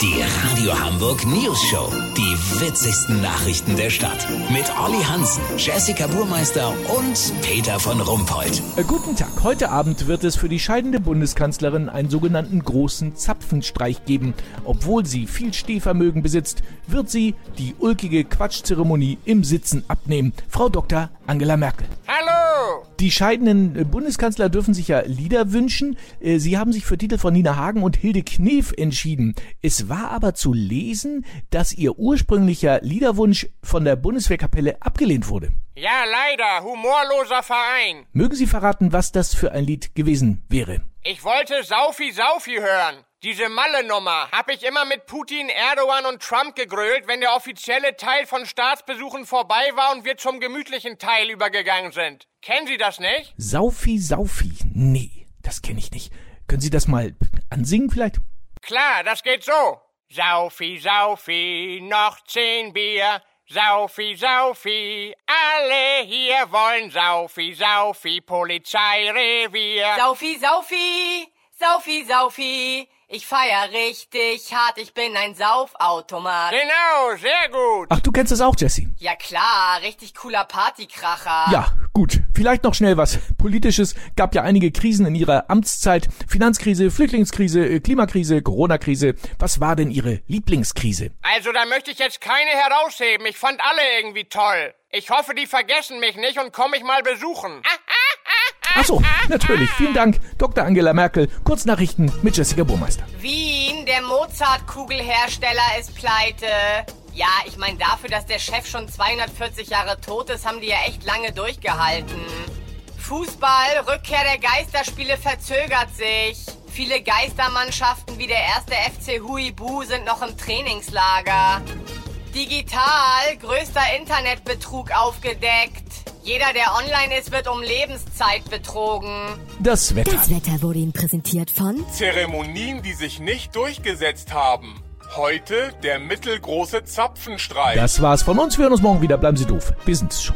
Die Radio Hamburg News Show. Die witzigsten Nachrichten der Stadt. Mit Olli Hansen, Jessica Burmeister und Peter von Rumpold. Äh, Guten Tag. Heute Abend wird es für die scheidende Bundeskanzlerin einen sogenannten großen Zapfenstreich geben. Obwohl sie viel Stehvermögen besitzt, wird sie die ulkige Quatschzeremonie im Sitzen abnehmen. Frau Dr. Angela Merkel. Die scheidenden äh, Bundeskanzler dürfen sich ja Lieder wünschen. Äh, Sie haben sich für Titel von Nina Hagen und Hilde Knef entschieden. Es war aber zu lesen, dass ihr ursprünglicher Liederwunsch von der Bundeswehrkapelle abgelehnt wurde. Ja, leider, humorloser Verein. Mögen Sie verraten, was das für ein Lied gewesen wäre? Ich wollte Saufi Saufi hören. Diese Malle-Nummer hab ich immer mit Putin, Erdogan und Trump gegrölt, wenn der offizielle Teil von Staatsbesuchen vorbei war und wir zum gemütlichen Teil übergegangen sind. Kennen Sie das nicht? Saufi, Saufi. Nee, das kenne ich nicht. Können Sie das mal ansingen vielleicht? Klar, das geht so. Saufi, Saufi, noch zehn Bier. Saufi, Saufi, alle hier wollen Saufi, Saufi, Polizeirevier. Saufi, Saufi, Saufi, Saufi. Ich feier richtig hart, ich bin ein Saufautomat. Genau, sehr gut. Ach, du kennst das auch, Jesse? Ja klar, richtig cooler Partykracher. Ja, gut. Vielleicht noch schnell was Politisches. Gab ja einige Krisen in ihrer Amtszeit. Finanzkrise, Flüchtlingskrise, äh, Klimakrise, Corona-Krise. Was war denn Ihre Lieblingskrise? Also da möchte ich jetzt keine herausheben. Ich fand alle irgendwie toll. Ich hoffe, die vergessen mich nicht und kommen mich mal besuchen. Ach so, natürlich. Vielen Dank, Dr. Angela Merkel. Kurznachrichten mit Jessica Burmeister. Wien, der Mozart-Kugelhersteller ist pleite. Ja, ich meine, dafür, dass der Chef schon 240 Jahre tot ist, haben die ja echt lange durchgehalten. Fußball, Rückkehr der Geisterspiele verzögert sich. Viele Geistermannschaften wie der erste FC Huibu sind noch im Trainingslager. Digital, größter Internetbetrug aufgedeckt. Jeder, der online ist, wird um Lebenszeit betrogen. Das Wetter. Das Wetter wurde Ihnen präsentiert von Zeremonien, die sich nicht durchgesetzt haben. Heute der mittelgroße Zapfenstreich. Das war's von uns. Wir hören uns morgen wieder. Bleiben Sie doof. Wir sind's schon.